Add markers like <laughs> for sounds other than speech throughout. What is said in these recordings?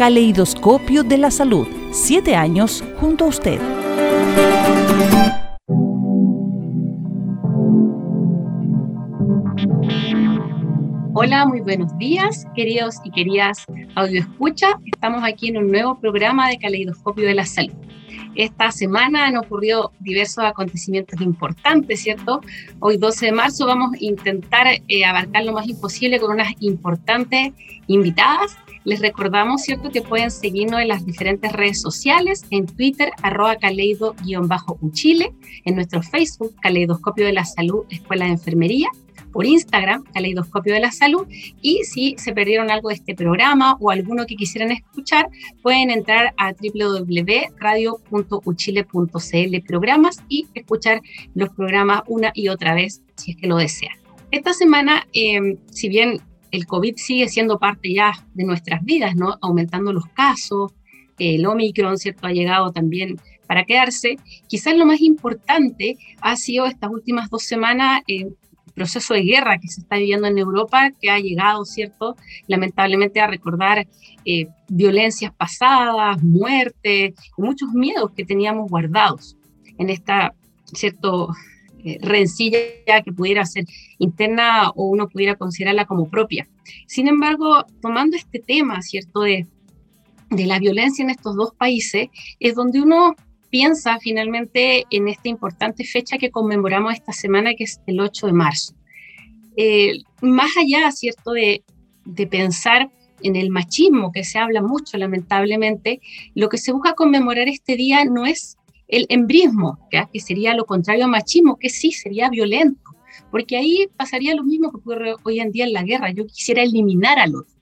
Caleidoscopio de la Salud. Siete años junto a usted. Hola, muy buenos días, queridos y queridas audio escucha. Estamos aquí en un nuevo programa de Caleidoscopio de la Salud. Esta semana han ocurrido diversos acontecimientos importantes, ¿cierto? Hoy 12 de marzo vamos a intentar eh, abarcar lo más imposible con unas importantes invitadas. Les recordamos, ¿cierto?, que pueden seguirnos en las diferentes redes sociales, en Twitter, arroba caleido-uchile, en nuestro Facebook, Caleidoscopio de la Salud, Escuela de Enfermería, por Instagram, Caleidoscopio de la Salud, y si se perdieron algo de este programa o alguno que quisieran escuchar, pueden entrar a www.radio.uchile.cl programas y escuchar los programas una y otra vez si es que lo desean. Esta semana, em, si bien el COVID sigue siendo parte ya de nuestras vidas, ¿no? Aumentando los casos, el Omicron, ¿cierto? Ha llegado también para quedarse. Quizás lo más importante ha sido estas últimas dos semanas eh, proceso de guerra que se está viviendo en Europa, que ha llegado, ¿cierto? Lamentablemente a recordar eh, violencias pasadas, muerte, muchos miedos que teníamos guardados en esta, ¿cierto? Eh, rencilla que pudiera ser interna o uno pudiera considerarla como propia. Sin embargo, tomando este tema, ¿cierto? De, de la violencia en estos dos países, es donde uno piensa finalmente en esta importante fecha que conmemoramos esta semana, que es el 8 de marzo. Eh, más allá, ¿cierto?, de, pensar en el machismo, que se habla mucho lamentablemente, lo que se busca conmemorar este día no es el embrismo, que sería lo contrario a machismo, que sí sería violento, porque ahí pasaría lo mismo que ocurre hoy en día en la guerra, yo quisiera eliminar al otro.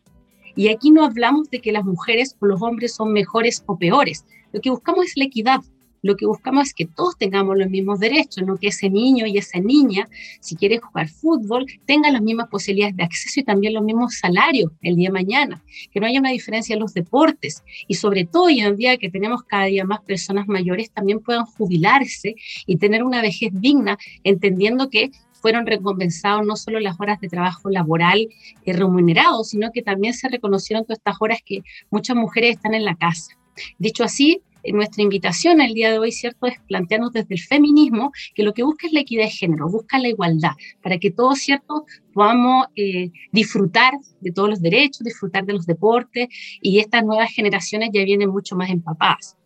Y aquí no hablamos de que las mujeres o los hombres son mejores o peores, lo que buscamos es la equidad, lo que buscamos es que todos tengamos los mismos derechos, no que ese niño y esa niña, si quiere jugar fútbol, tengan las mismas posibilidades de acceso y también los mismos salarios el día de mañana, que no haya una diferencia en los deportes. Y sobre todo hoy en día que tenemos cada día más personas mayores también puedan jubilarse y tener una vejez digna, entendiendo que fueron recompensados no solo las horas de trabajo laboral y remunerado, sino que también se reconocieron todas estas horas que muchas mujeres están en la casa. Dicho así, nuestra invitación el día de hoy, ¿cierto?, es plantearnos desde el feminismo que lo que busca es la equidad de género, busca la igualdad, para que todos, ¿cierto?, podamos eh, disfrutar de todos los derechos, disfrutar de los deportes y estas nuevas generaciones ya vienen mucho más empapadas.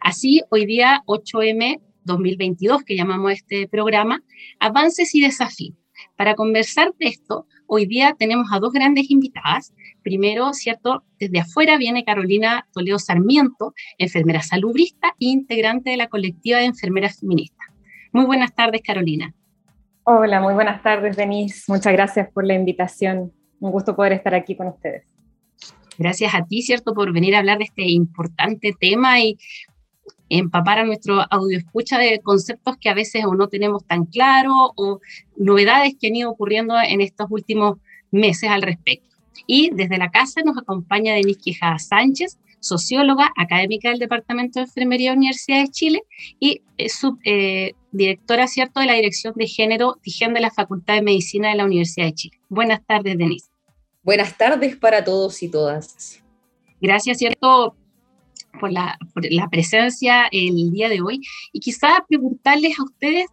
Así, hoy día 8M 2022, que llamamos este programa, avances y desafíos. Para conversar de esto, hoy día tenemos a dos grandes invitadas. Primero, ¿cierto? Desde afuera viene Carolina Toledo Sarmiento, enfermera salubrista e integrante de la colectiva de enfermeras feministas. Muy buenas tardes, Carolina. Hola, muy buenas tardes, Denise. Muchas gracias por la invitación. Un gusto poder estar aquí con ustedes. Gracias a ti, ¿cierto?, por venir a hablar de este importante tema y empapar a nuestro audio escucha de conceptos que a veces o no tenemos tan claro o novedades que han ido ocurriendo en estos últimos meses al respecto. Y desde la casa nos acompaña Denise Quijada Sánchez, socióloga académica del Departamento de Enfermería de la Universidad de Chile y subdirectora, eh, ¿cierto?, de la Dirección de Género Higiene de la Facultad de Medicina de la Universidad de Chile. Buenas tardes, Denise. Buenas tardes para todos y todas. Gracias, ¿cierto?, por la, presencia el día de hoy y quizá preguntarles a ustedes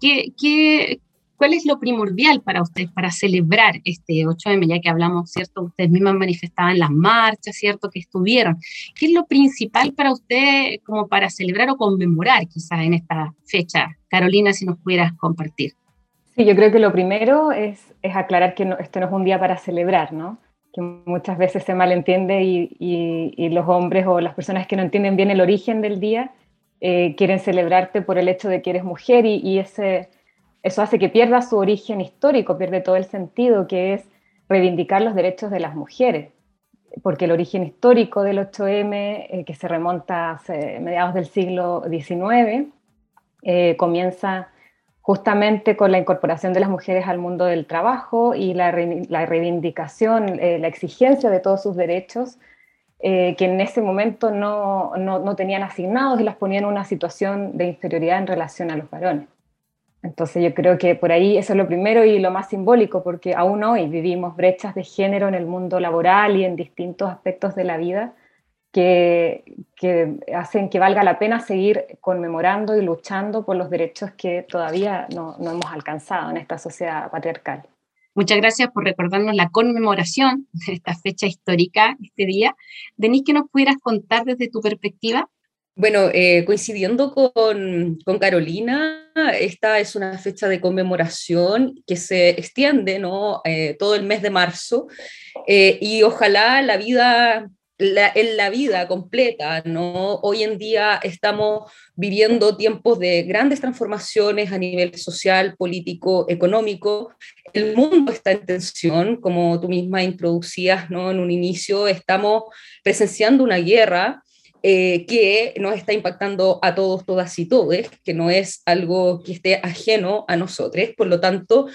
qué, qué, cuál es lo primordial para ustedes para celebrar este 8M, ya que hablamos, ¿cierto? Ustedes mismas manifestaban las marchas, ¿cierto? Que estuvieron. ¿Qué es lo principal para ustedes como para celebrar o conmemorar quizás en esta fecha? Carolina, si nos pudieras compartir. Sí, yo creo que lo primero es, es aclarar que esto no es un día para celebrar, ¿no? Que muchas veces se malentiende y, los hombres o las personas que no entienden bien el origen del día eh, quieren celebrarte por el hecho de que eres mujer y, ese, eso hace que pierda su origen histórico, pierde todo el sentido, que es reivindicar los derechos de las mujeres. porque el origen histórico del 8M, eh, que se remonta a mediados del siglo XIX, eh, comienza justamente con la incorporación de las mujeres al mundo del trabajo y la, reivindicación, eh, la exigencia de todos sus derechos, que en ese momento no, no, tenían asignados y las ponían en una situación de inferioridad en relación a los varones. Entonces yo creo que por ahí eso es lo primero y lo más simbólico, porque aún hoy vivimos brechas de género en el mundo laboral y en distintos aspectos de la vida que, que hacen que valga la pena seguir conmemorando y luchando por los derechos que todavía no, no hemos alcanzado en esta sociedad patriarcal. Muchas gracias por recordarnos la conmemoración <laughs> de esta fecha histórica, este día. Denis, ¿qué nos pudieras contar desde tu perspectiva? Bueno, eh, coincidiendo con, Carolina, esta es una fecha de conmemoración que se extiende ¿no? Eh, todo el mes de marzo eh, y ojalá la vida, en la vida completa, ¿no? Hoy en día estamos viviendo tiempos de grandes transformaciones a nivel social, político, económico. El mundo está en tensión, como tú misma introducías ¿no? en un inicio, estamos presenciando una guerra eh, que nos está impactando a todos, todas y todos, que no es algo que esté ajeno a nosotros. Por lo tanto,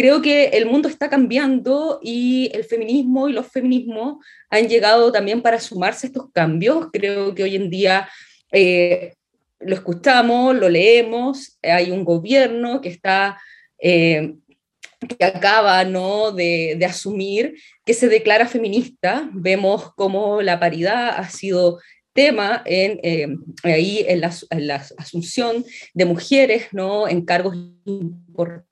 creo que el mundo está cambiando y el feminismo y los feminismos han llegado también para sumarse a estos cambios. Creo que hoy en día eh, lo escuchamos, lo leemos, hay un gobierno que está... Eh, que acaba ¿no? de, asumir que se declara feminista. Vemos cómo la paridad ha sido tema en, eh, ahí en la, asunción de mujeres ¿no? en cargos importantes,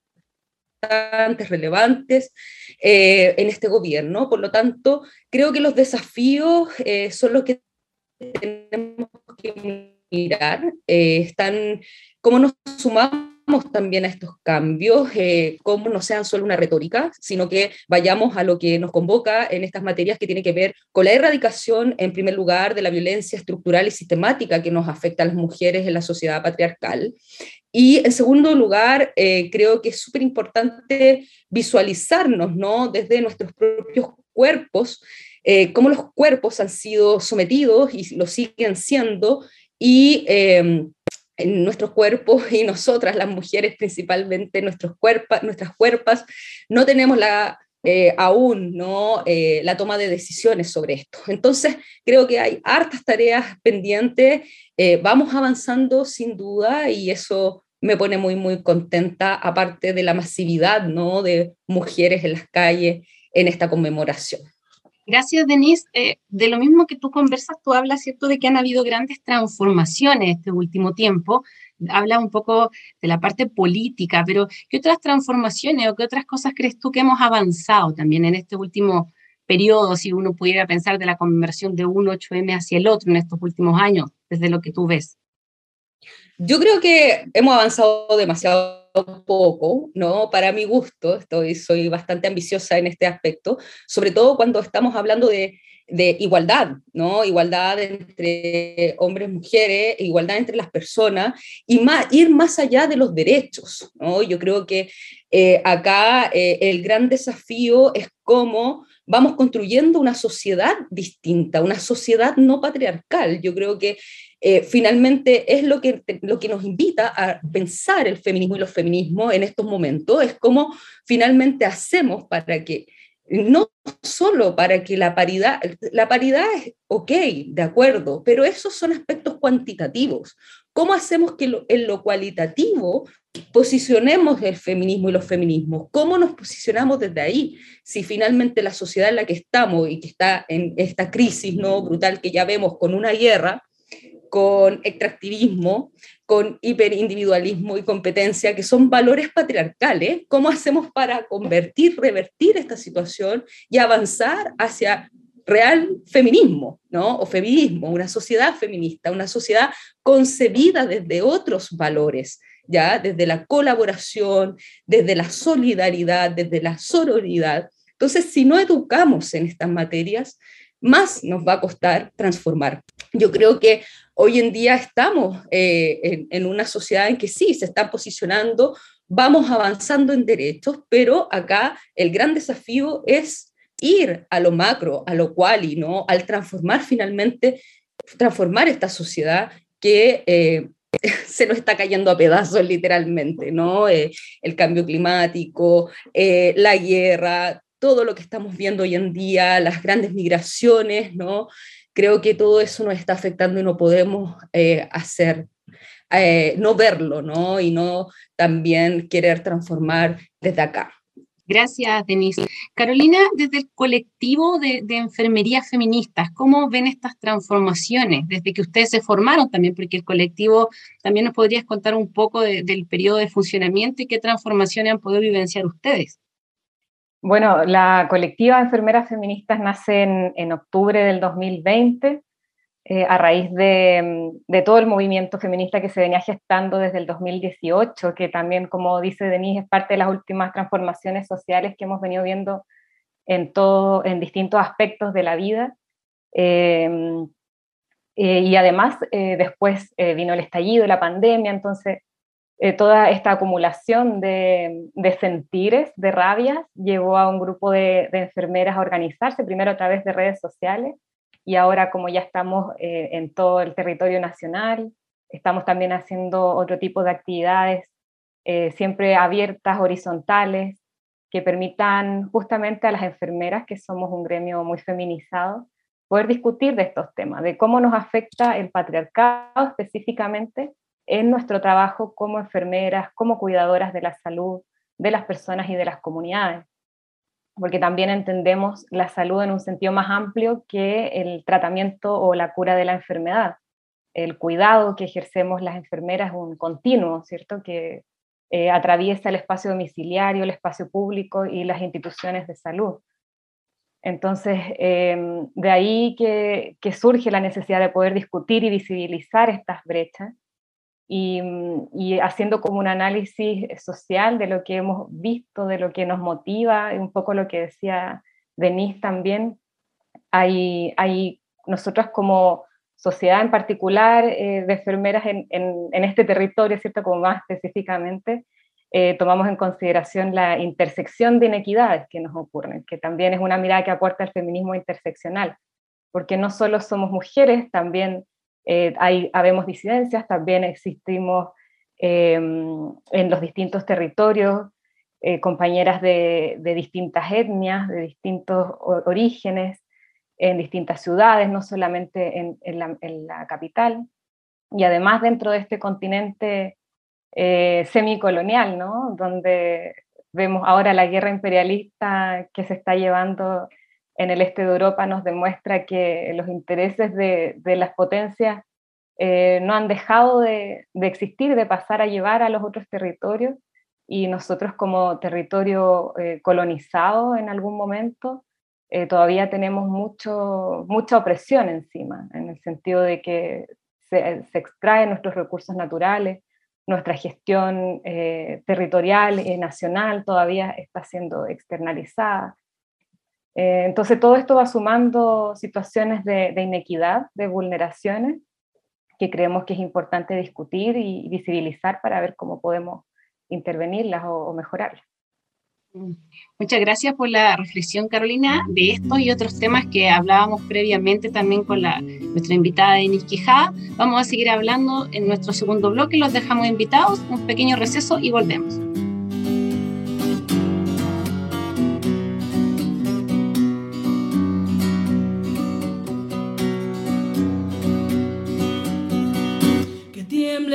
relevantes eh, en este gobierno. Por lo tanto, creo que los desafíos eh, son los que tenemos que mirar. están cómo nos sumamos también a estos cambios, eh, no sean solo una retórica, sino que vayamos a lo que nos convoca en estas materias que tienen que ver con la erradicación, en primer lugar, de la violencia estructural y sistemática que nos afecta a las mujeres en la sociedad patriarcal. Y en segundo lugar, eh, creo que es súper importante visualizarnos ¿no? desde nuestros propios cuerpos, eh, cómo los cuerpos han sido sometidos y lo siguen siendo, y eh, en nuestros cuerpos y nosotras, las mujeres principalmente, nuestros cuerpos, nuestras cuerpas, no tenemos la, eh, aún ¿no? Eh, la toma de decisiones sobre esto. Entonces, creo que hay hartas tareas pendientes, eh, vamos avanzando sin duda y eso me pone muy, muy contenta, aparte de la masividad ¿no? de mujeres en las calles en esta conmemoración. Gracias, Denise. De lo mismo que tú conversas, tú hablas, ¿cierto?, de que han habido grandes transformaciones este último tiempo. Habla un poco de la parte política, pero ¿qué otras transformaciones o qué otras cosas crees tú que hemos avanzado también en este último periodo, si uno pudiera pensar de la conversión de un 8M hacia el otro en estos últimos años, desde lo que tú ves? Yo creo que hemos avanzado demasiado poco, ¿no? Para mi gusto, estoy, soy bastante ambiciosa en este aspecto, sobre todo cuando estamos hablando de, de igualdad, ¿no? Igualdad entre hombres, y mujeres, igualdad entre las personas y más, ir más allá de los derechos, ¿no? Yo creo que eh, acá eh, el gran desafío es cómo vamos construyendo una sociedad distinta, una sociedad no patriarcal. Yo creo que eh, finalmente es lo que, lo que nos invita a pensar el feminismo y los feminismos en estos momentos, es cómo finalmente hacemos para que, no solo para que la paridad, la paridad es ok, de acuerdo, pero esos son aspectos cuantitativos. ¿Cómo hacemos que en lo cualitativo posicionemos el feminismo y los feminismos? ¿Cómo nos posicionamos desde ahí? Si finalmente la sociedad en la que estamos y que está en esta crisis no brutal que ya vemos con una guerra, con extractivismo, con hiperindividualismo y competencia, que son valores patriarcales, ¿cómo hacemos para convertir, revertir esta situación y avanzar hacia real feminismo, ¿no? O feminismo, una sociedad feminista, una sociedad concebida desde otros valores, ¿ya? Desde la colaboración, desde la solidaridad, desde la sororidad. Entonces, si no educamos en estas materias, más nos va a costar transformar. Yo creo que hoy en día estamos eh, en, una sociedad en que sí, se están posicionando, vamos avanzando en derechos, pero acá el gran desafío es ir a lo macro, a lo cual y ¿no? Al transformar finalmente, transformar esta sociedad que eh, <laughs> se nos está cayendo a pedazos literalmente, ¿no? Eh, el cambio climático, la guerra, todo lo que estamos viendo hoy en día, las grandes migraciones, ¿no? Creo que todo eso nos está afectando y no podemos hacer, no verlo, ¿no? Y no también querer transformar desde acá. Gracias, Denise. Carolina, desde el colectivo de, enfermerías feministas, ¿cómo ven estas transformaciones desde que ustedes se formaron también? Porque el colectivo también nos podrías contar un poco del periodo de funcionamiento y qué transformaciones han podido vivenciar ustedes. Bueno, la colectiva de enfermeras feministas nace en, octubre del 2020 eh, a raíz de, todo el movimiento feminista que se venía gestando desde el 2018, que también, como dice Denise, es parte de las últimas transformaciones sociales que hemos venido viendo en, distintos aspectos de la vida. Em, eh, y además, eh, después vino el estallido, la pandemia, entonces toda esta acumulación de, sentires, de rabias, llevó a un grupo de enfermeras a organizarse, primero a través de redes sociales, y ahora como ya estamos eh, en todo el territorio nacional, estamos también haciendo otro tipo de actividades eh, siempre abiertas, horizontales, que permitan justamente a las enfermeras, que somos un gremio muy feminizado, poder discutir de estos temas, de cómo nos afecta el patriarcado específicamente en nuestro trabajo como enfermeras, como cuidadoras de la salud de las personas y de las comunidades porque también entendemos la salud en un sentido más amplio que el tratamiento o la cura de la enfermedad. El cuidado que ejercemos las enfermeras es un continuo, ¿cierto? Que eh, atraviesa el espacio domiciliario, el espacio público y las instituciones de salud. Entonces, em, de ahí que, que surge la necesidad de poder discutir y visibilizar estas brechas y, haciendo como un análisis social de lo que hemos visto, de lo que nos motiva, un poco lo que decía Denise también, hay, hay nosotros como sociedad en particular eh, de enfermeras en, en, este territorio, ¿cierto? Como más específicamente, eh, tomamos en consideración la intersección de inequidades que nos ocurren, que también es una mirada que aporta el feminismo interseccional, porque no solo somos mujeres, también eh, hay, habemos disidencias, también existimos em, en los distintos territorios, eh, compañeras de, distintas etnias, de distintos orígenes, en distintas ciudades, no solamente en, la, capital. Y además dentro de este continente eh, semicolonial, ¿no? donde vemos ahora la guerra imperialista que se está llevando en el este de Europa nos demuestra que los intereses de, las potencias eh, no han dejado de, existir, de pasar a llevar a los otros territorios y nosotros como territorio eh, colonizado en algún momento eh, todavía tenemos mucho, mucha opresión encima, en el sentido de que se, se extraen nuestros recursos naturales, nuestra gestión territorial y nacional todavía está siendo externalizada. Eh, entonces todo esto va sumando situaciones de, inequidad, de vulneraciones, que creemos que es importante discutir y visibilizar para ver cómo podemos intervenirlas o, mejorarlas. Muchas gracias por la reflexión, Carolina, de estos y otros temas que hablábamos previamente también con la, nuestra invitada Denise Quijada. Vamos a seguir hablando en nuestro segundo bloque, los dejamos invitados, un pequeño receso y volvemos.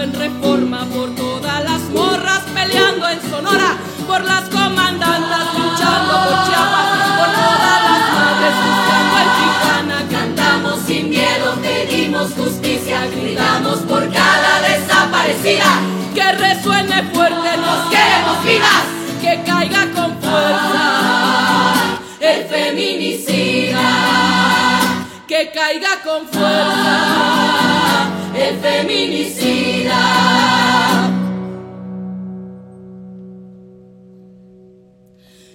en reforma, por todas las morras peleando en Sonora, por las comandantas luchando por Chiapas, por todas las madres buscando Tijuana. Cantamos sin miedo, pedimos justicia, gritamos por cada desaparecida. Que resuene fuerte, nos queremos vivas, que caiga con fuerza el feminicida que caiga con fuerza el feminicida.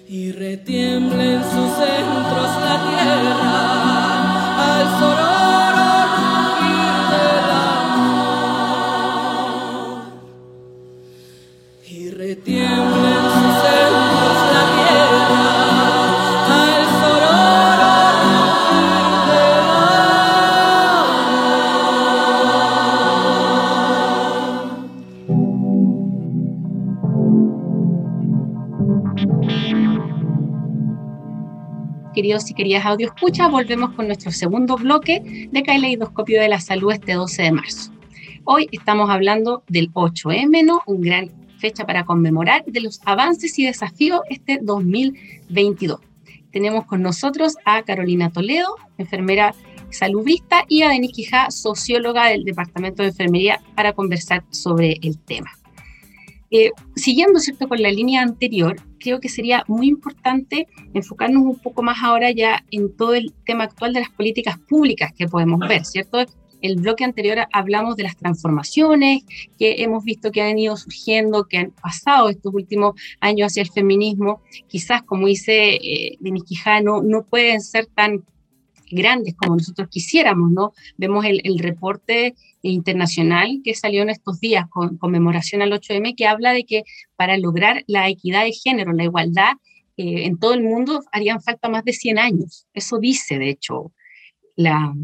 Y retiemble en sus centros la tierra al sonoro Queridos y queridas audio escucha, volvemos con nuestro segundo bloque de Caleidoscopio de la Salud este 12 de marzo. Hoy estamos hablando del 8M, ¿no? Un gran fecha para conmemorar de los avances y desafíos este 2022. Tenemos con nosotros a Carolina Toledo, enfermera salubrista, y a Denis Quijá, socióloga del Departamento de Enfermería, para conversar sobre el tema. Eh, siguiendo ¿cierto? con la línea anterior, creo que sería muy importante enfocarnos un poco más ahora ya en todo el tema actual de las políticas públicas que podemos ver, ¿cierto? El bloque anterior hablamos de las transformaciones que hemos visto que han ido surgiendo, que han pasado estos últimos años hacia el feminismo. Quizás, como dice eh, Denis no pueden ser tan grandes como nosotros quisiéramos, ¿no? Vemos el reporte internacional que salió en estos días con conmemoración al 8M que habla de que para lograr la equidad de género, la igualdad eh, en todo el mundo harían falta más de 100 años. Eso dice, de hecho, la,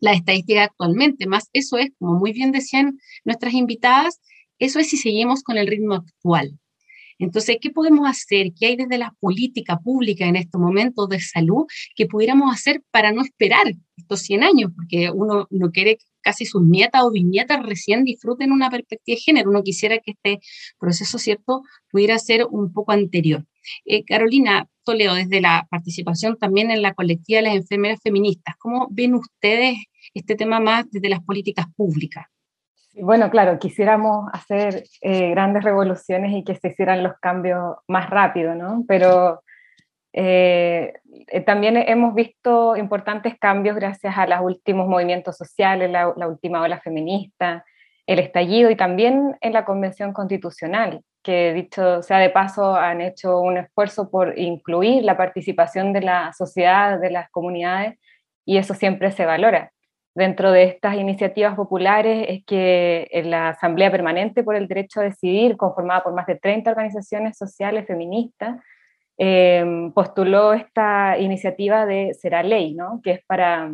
la estadística actualmente. Más eso es, como muy bien decían nuestras invitadas, eso es si seguimos con el ritmo actual. Entonces, ¿qué podemos hacer? ¿Qué hay desde la política pública en estos momentos de salud que pudiéramos hacer para no esperar estos 100 años? Porque uno no quiere casi sus nietas o bisnietas recién disfruten una perspectiva de género. Uno quisiera que este proceso, ¿cierto?, pudiera ser un poco anterior. Eh, Carolina Toledo, desde la participación también en la colectiva de las enfermeras feministas, ¿cómo ven ustedes este tema más desde las políticas públicas? Bueno, claro, quisiéramos hacer eh, grandes revoluciones y que se hicieran los cambios más rápido, ¿no? Pero eh, eh, también hemos visto importantes cambios gracias a los últimos movimientos sociales, la, la, última ola feminista, el estallido y también en la Convención Constitucional, que dicho sea de paso han hecho un esfuerzo por incluir la participación de la sociedad, de las comunidades, y eso siempre se valora. Dentro de estas iniciativas populares es que en la Asamblea Permanente por el Derecho a Decidir, conformada por más de 30 organizaciones sociales feministas, eh, postuló esta iniciativa de Será Ley, ¿no? que es para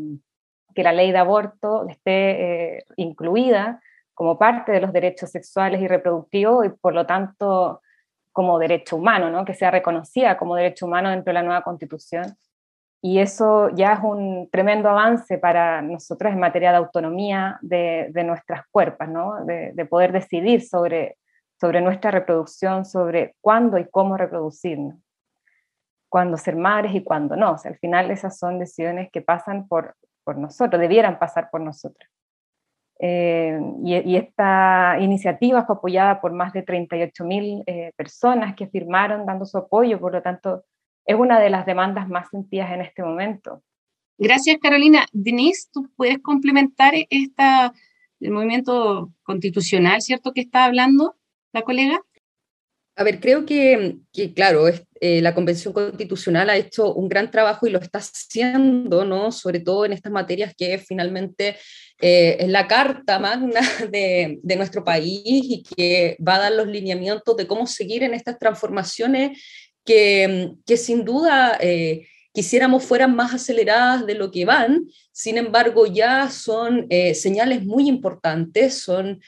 que la ley de aborto esté eh, incluida como parte de los derechos sexuales y reproductivos y por lo tanto como derecho humano, ¿no? que sea reconocida como derecho humano dentro de la nueva constitución. Y eso ya es un tremendo avance para nosotros en materia de autonomía de, de nuestras cuerpos, ¿no? de, de, poder decidir sobre, sobre nuestra reproducción, sobre cuándo y cómo reproducirnos, cuándo ser madres y cuándo no. O sea, al final esas son decisiones que pasan por, por nosotros, debieran pasar por nosotros. Eh, y, y, esta iniciativa fue apoyada por más de 38 mil eh, personas que firmaron dando su apoyo, por lo tanto es una de las demandas más sentidas en este momento. Gracias, Carolina. Denise, ¿tú puedes complementar esta, el movimiento constitucional, ¿cierto? Que está hablando la colega. A ver, creo que, claro, eh, la Convención Constitucional ha hecho un gran trabajo y lo está haciendo, ¿no? Sobre todo en estas materias que finalmente eh, es la carta magna <laughs> de, de, nuestro país y que va a dar los lineamientos de cómo seguir en estas transformaciones que, que sin duda eh, quisiéramos fueran más aceleradas de lo que van, sin embargo ya son señales muy importantes, son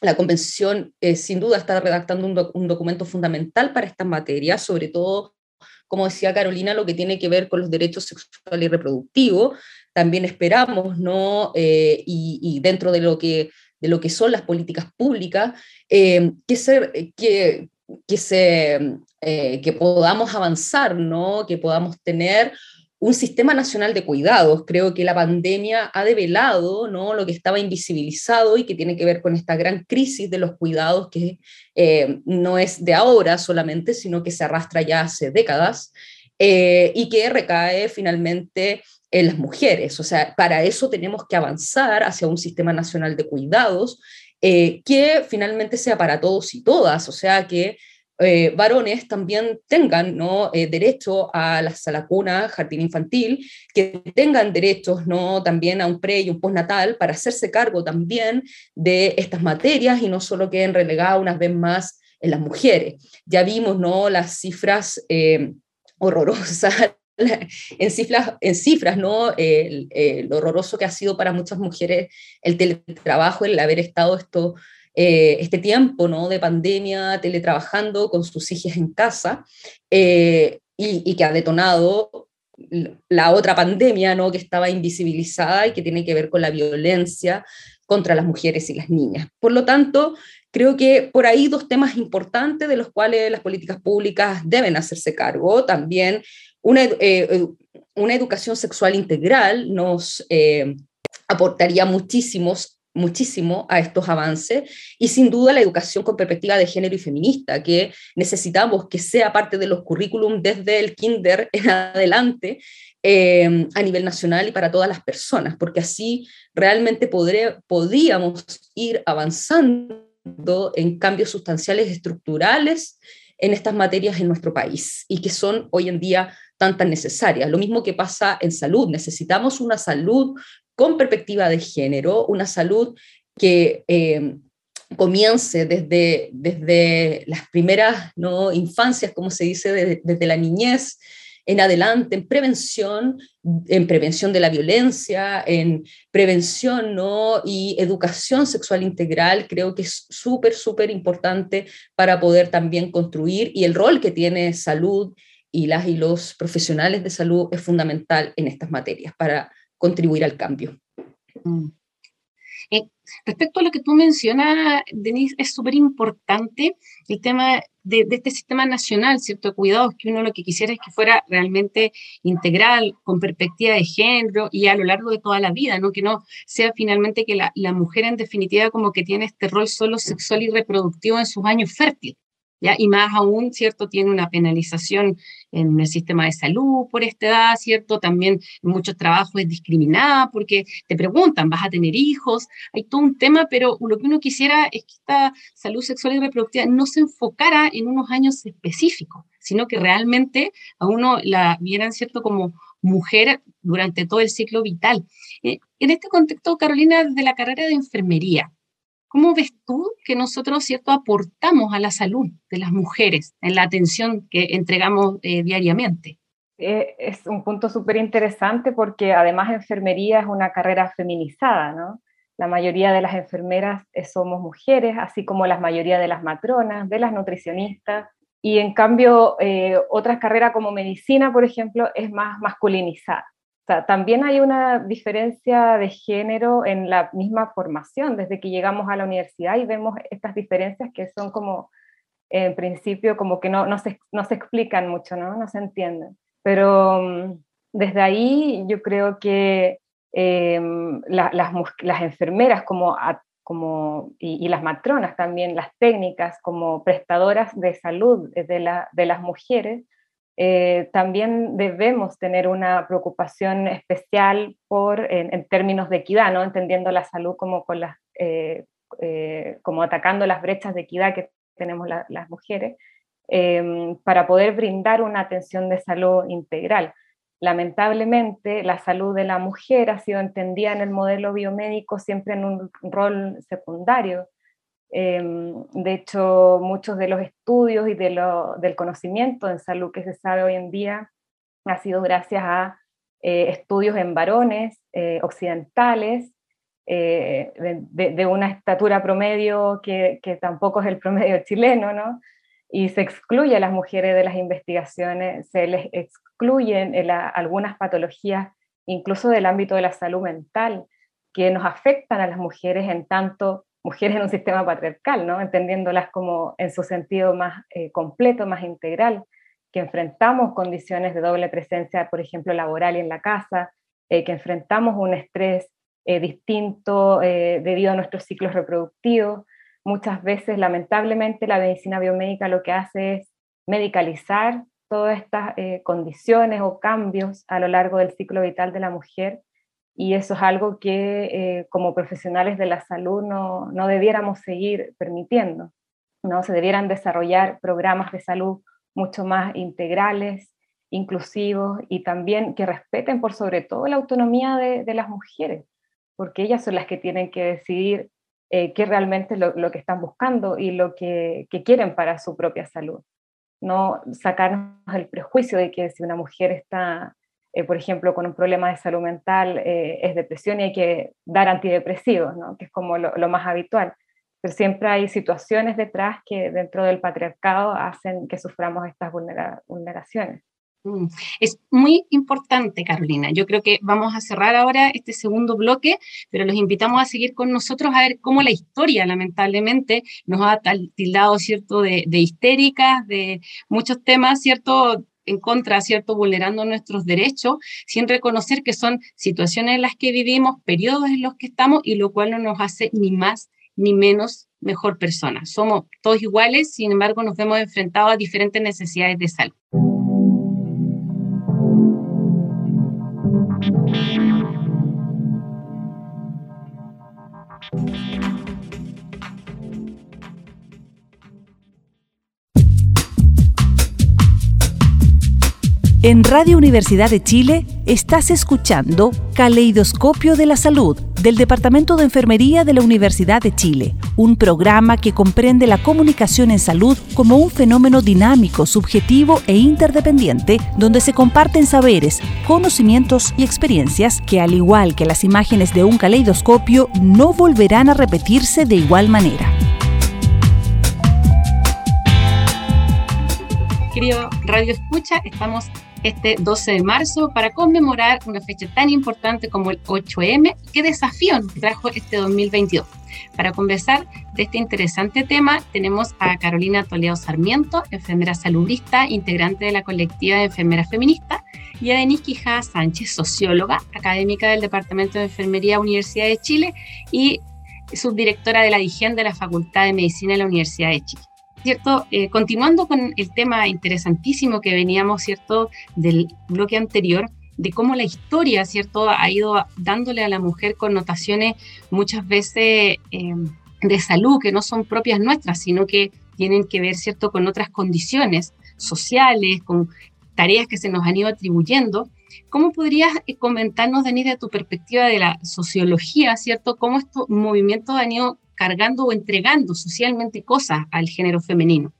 la Convención eh, sin duda está redactando un, documento fundamental para estas materias, sobre todo, como decía Carolina, lo que tiene que ver con los derechos sexuales y reproductivos. También esperamos, ¿no? Eh, y, dentro de lo, que, de lo que son las políticas públicas, eh, que, ser, que, que, se, que podamos avanzar, ¿no? Que podamos tener un sistema nacional de cuidados. Creo que la pandemia ha develado ¿no? lo que estaba invisibilizado y que tiene que ver con esta gran crisis de los cuidados que eh, no es de ahora solamente, sino que se arrastra ya hace décadas eh, y que recae finalmente en las mujeres. O sea, para eso tenemos que avanzar hacia un sistema nacional de cuidados eh, que finalmente sea para todos y todas, o sea, que eh, varones también tengan ¿no? Eh, derecho a la sala cuna, jardín infantil, que tengan derechos ¿no? también a un pre y un postnatal para hacerse cargo también de estas materias y no solo queden relegadas una vez más en las mujeres. Ya vimos ¿no? las cifras eh, horrorosas <laughs> en cifras, en cifras ¿no? lo horroroso que ha sido para muchas mujeres el teletrabajo, el haber estado esto, eh, este tiempo ¿no? de pandemia, teletrabajando con sus hijas en casa, eh, y, que ha detonado la otra pandemia ¿no? que estaba invisibilizada y que tiene que ver con la violencia contra las mujeres y las niñas. Por lo tanto, creo que por ahí dos temas importantes de los cuales las políticas públicas deben hacerse cargo. También una, eh, una educación sexual integral nos aportaría muchísimos muchísimo a estos avances y sin duda la educación con perspectiva de género y feminista, que necesitamos que sea parte de los currículum desde el kinder en adelante em, a nivel nacional y para todas las personas, porque así realmente podríamos ir avanzando en cambios sustanciales estructurales en estas materias en nuestro país y que son hoy en día tan tan necesarias. Lo mismo que pasa en salud, necesitamos una salud con perspectiva de género, una salud que eh, comience desde, desde las primeras ¿no? infancias, como se dice, desde, la niñez en adelante, en prevención, en prevención de la violencia, en prevención ¿no? y educación sexual integral, creo que es súper, súper importante para poder también construir y el rol que tiene salud y las y los profesionales de salud es fundamental en estas materias para contribuir al cambio. Mm. Eh, respecto a lo que tú mencionas, Denise, es súper importante el tema de, este sistema nacional, ¿cierto? Cuidados, que uno lo que quisiera es que fuera realmente integral, con perspectiva de género y a lo largo de toda la vida, ¿no? Que no sea finalmente que la mujer en definitiva como que tiene este rol solo sexual y reproductivo en sus años fértiles. Y más aún, ¿cierto? Tiene una penalización en el sistema de salud por esta edad, ¿cierto? También en muchos trabajos es discriminada porque te preguntan, ¿vas a tener hijos? Hay todo un tema, pero lo que uno quisiera es que esta salud sexual y reproductiva no se enfocara en unos años específicos, sino que realmente a uno la vieran, ¿cierto? Como mujer durante todo el ciclo vital. Eh, en este contexto, Carolina, de la carrera de enfermería, ¿Cómo ves tú que nosotros, cierto, aportamos a la salud de las mujeres en la atención que entregamos eh, diariamente? Eh, es un punto súper interesante porque además enfermería es una carrera feminizada, ¿no? La mayoría de las enfermeras eh, somos mujeres, así como la mayoría de las matronas, de las nutricionistas, y en cambio otras carreras como medicina, por ejemplo, es más masculinizada también hay una diferencia de género en la misma formación, desde que llegamos a la universidad y vemos estas diferencias que son como, en principio, como que no, no, se, no se explican mucho, ¿no? no se entienden. Pero mm, desde ahí yo creo que em, las, las, enfermeras como, como, y, las matronas también, las técnicas como prestadoras de salud de, la, de las mujeres, eh, también debemos tener una preocupación especial por, en, términos de equidad, ¿no? entendiendo la salud como, con las, eh, eh, como atacando las brechas de equidad que tenemos las mujeres, para poder brindar una atención de salud integral. Lamentablemente, la salud de la mujer ha sido entendida en el modelo biomédico siempre en un rol secundario Em, de hecho, muchos de los estudios y de del conocimiento en salud que se sabe hoy en día ha sido gracias a eh, estudios en varones eh, occidentales eh, de, una estatura promedio que, que, tampoco es el promedio <laughs> chileno, ¿no? Y se excluye a las mujeres de las investigaciones, se les excluyen algunas patologías, incluso del ámbito de la salud mental, que nos afectan a las mujeres en tanto mujeres en un sistema patriarcal, ¿no? entendiéndolas como en su sentido más eh, completo, más integral, que enfrentamos condiciones de doble presencia, por ejemplo, laboral y en la casa, eh, que enfrentamos un estrés eh, distinto debido a nuestros ciclos reproductivos. Muchas veces, lamentablemente, la medicina biomédica lo que hace es medicalizar todas estas condiciones o cambios a lo largo del ciclo vital de la mujer y eso es algo que eh, como profesionales de la salud no, no, debiéramos seguir permitiendo. ¿no? Se debieran desarrollar programas de salud mucho más integrales, inclusivos y también que respeten por sobre todo la autonomía de, de las mujeres, porque ellas son las que tienen que decidir eh, qué realmente lo, lo, que están buscando y lo que, que quieren para su propia salud. No sacarnos el prejuicio de que si una mujer está eh, por ejemplo, con un problema de salud mental eh, es depresión y hay que dar antidepresivos, ¿no? que es como lo, más habitual. Pero siempre hay situaciones detrás que dentro del patriarcado hacen que suframos estas vulneraciones. Mm, es muy importante, Carolina. Yo creo que vamos a cerrar ahora este segundo bloque, pero los invitamos a seguir con nosotros a ver cómo la historia, lamentablemente, nos ha tildado, ¿cierto?, de, de histéricas, de muchos temas, ¿cierto?, en contra, ¿cierto?, vulnerando nuestros derechos, sin reconocer que son situaciones en las que vivimos, periodos en los que estamos, y lo cual no nos hace ni más ni menos mejor persona. Somos todos iguales, sin embargo, nos vemos enfrentados a diferentes necesidades de salud. En Radio Universidad de Chile estás escuchando Caleidoscopio de la Salud del Departamento de Enfermería de la Universidad de Chile, un programa que comprende la comunicación en salud como un fenómeno dinámico, subjetivo e interdependiente, donde se comparten saberes, conocimientos y experiencias que, al igual que las imágenes de un caleidoscopio, no volverán a repetirse de igual manera. Querido Radio Escucha, estamos este 12 de marzo para conmemorar una fecha tan importante como el 8M. ¿Qué desafío nos trajo este 2022? Para conversar de este interesante tema tenemos a Carolina Toledo Sarmiento, enfermera salubrista, integrante de la colectiva de enfermeras feministas, y a Denise Quijada Sánchez, socióloga, académica del Departamento de Enfermería Universidad de Chile y subdirectora de la DIGEN de la Facultad de Medicina de la Universidad de Chile. ¿Cierto? Eh, continuando con el tema interesantísimo que veníamos, ¿cierto?, del bloque anterior, de cómo la historia, ¿cierto?, ha ido dándole a la mujer connotaciones muchas veces eh, de salud que no son propias nuestras, sino que tienen que ver, ¿cierto?, con otras condiciones sociales, con tareas que se nos han ido atribuyendo. ¿Cómo podrías eh, comentarnos, Denis, de tu perspectiva de la sociología, ¿cierto? ¿Cómo estos movimientos han ido cargando o entregando socialmente cosas al género femenino?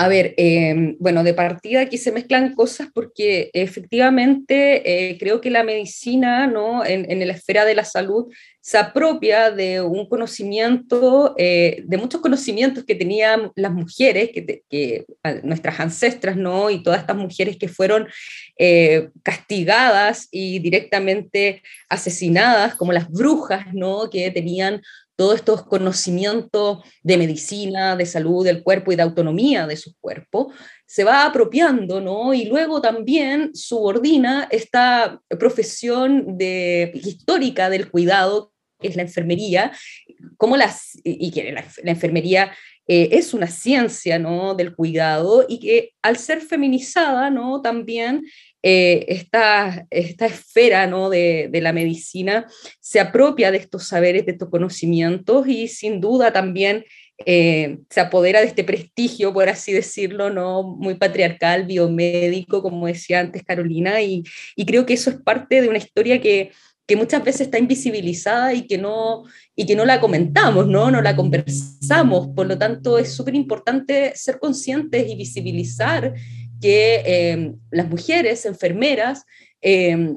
A ver, em, bueno, de partida aquí se mezclan cosas porque efectivamente eh, creo que la medicina, ¿no? En, la esfera de la salud, se apropia de un conocimiento, eh, de muchos conocimientos que tenían las mujeres, que, nuestras ancestras, ¿no? Y todas estas mujeres que fueron eh, castigadas y directamente asesinadas, como las brujas, ¿no? Que tenían todos estos conocimientos de medicina, de salud del cuerpo y de autonomía de su cuerpo, se va apropiando, ¿no? Y luego también subordina esta profesión de, histórica del cuidado, que es la enfermería, como las, y que la, enfermería es una ciencia ¿no? del cuidado y que al ser feminizada ¿no? también esta, esta, esfera ¿no? de, de, la medicina se apropia de estos saberes, de estos conocimientos y sin duda también eh, se apodera de este prestigio, por así decirlo, ¿no? muy patriarcal, biomédico, como decía antes Carolina, y, creo que eso es parte de una historia que, muchas veces está invisibilizada y que no, y que no la comentamos, ¿no? no la conversamos. Por lo tanto, es súper importante ser conscientes y visibilizar que eh, las mujeres enfermeras eh,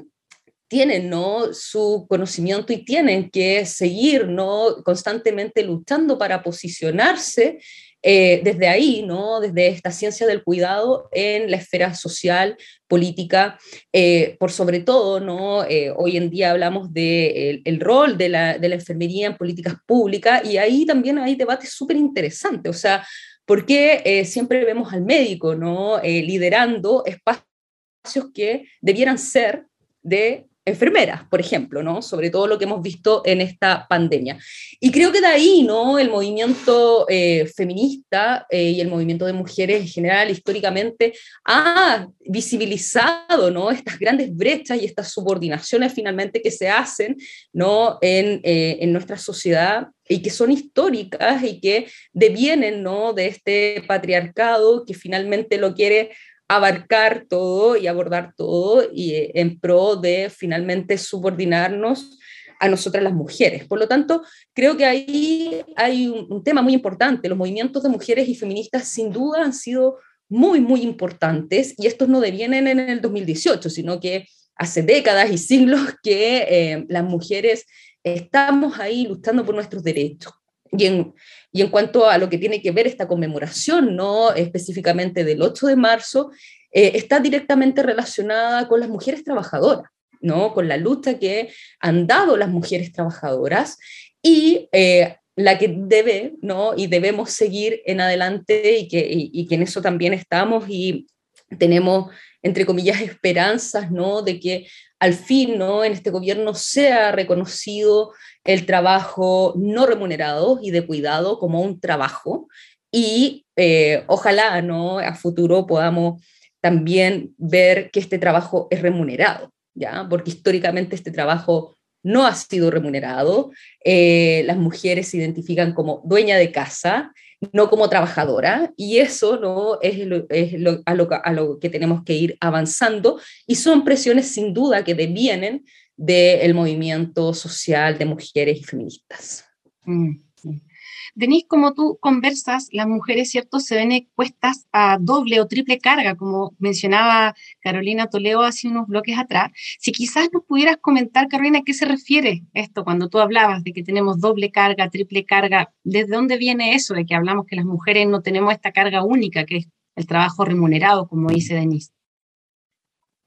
tienen ¿no? su conocimiento y tienen que seguir ¿no? constantemente luchando para posicionarse eh, desde ahí, ¿no? desde esta ciencia del cuidado en la esfera social, política, eh, por sobre todo, ¿no? Eh, hoy en día hablamos del de el, rol de la, de la, enfermería en políticas públicas y ahí también hay debates súper interesantes, o sea, ¿por qué siempre vemos al médico ¿no? liderando espacios que debieran ser de enfermeras, por ejemplo, ¿no? Sobre todo lo que hemos visto en esta pandemia. Y creo que de ahí, ¿no? El movimiento eh, feminista eh, y el movimiento de mujeres en general, históricamente, ha visibilizado, ¿no? Estas grandes brechas y estas subordinaciones finalmente que se hacen, ¿no? En, eh, en nuestra sociedad y que son históricas y que devienen, ¿no? De este patriarcado que finalmente lo quiere abarcar todo y abordar todo y eh, en pro de finalmente subordinarnos a nosotras las mujeres. Por lo tanto, creo que ahí hay un, tema muy importante. Los movimientos de mujeres y feministas sin duda han sido muy, muy importantes y estos no devienen en el 2018, sino que hace décadas y siglos que eh, las mujeres estamos ahí luchando por nuestros derechos. Y en, y cuanto a lo que tiene que ver esta conmemoración, no específicamente del 8 de marzo, eh, está directamente relacionada con las mujeres trabajadoras, ¿no? con la lucha que han dado las mujeres trabajadoras y eh, la que debe ¿no? y debemos seguir en adelante y que, y que en eso también estamos y tenemos entre comillas, esperanzas, ¿no? De que al fin, ¿no? En este gobierno sea reconocido el trabajo no remunerado y de cuidado como un trabajo y eh, ojalá, ¿no? A futuro podamos también ver que este trabajo es remunerado, ¿ya? Porque históricamente este trabajo no ha sido remunerado, eh, las mujeres se identifican como dueña de casa no como trabajadora, y eso ¿no? es, a, lo, que tenemos que ir avanzando, y son presiones sin duda que devienen del movimiento social de mujeres y feministas. Mm. Denise, como tú conversas, las mujeres, ¿cierto?, se ven expuestas a doble o triple carga, como mencionaba Carolina Toledo hace unos bloques atrás. Si quizás nos pudieras comentar, Carolina, ¿a qué se refiere esto cuando tú hablabas de que tenemos doble carga, triple carga? ¿Desde dónde viene eso de que hablamos que las mujeres no tenemos esta carga única, que es el trabajo remunerado, como dice Denise?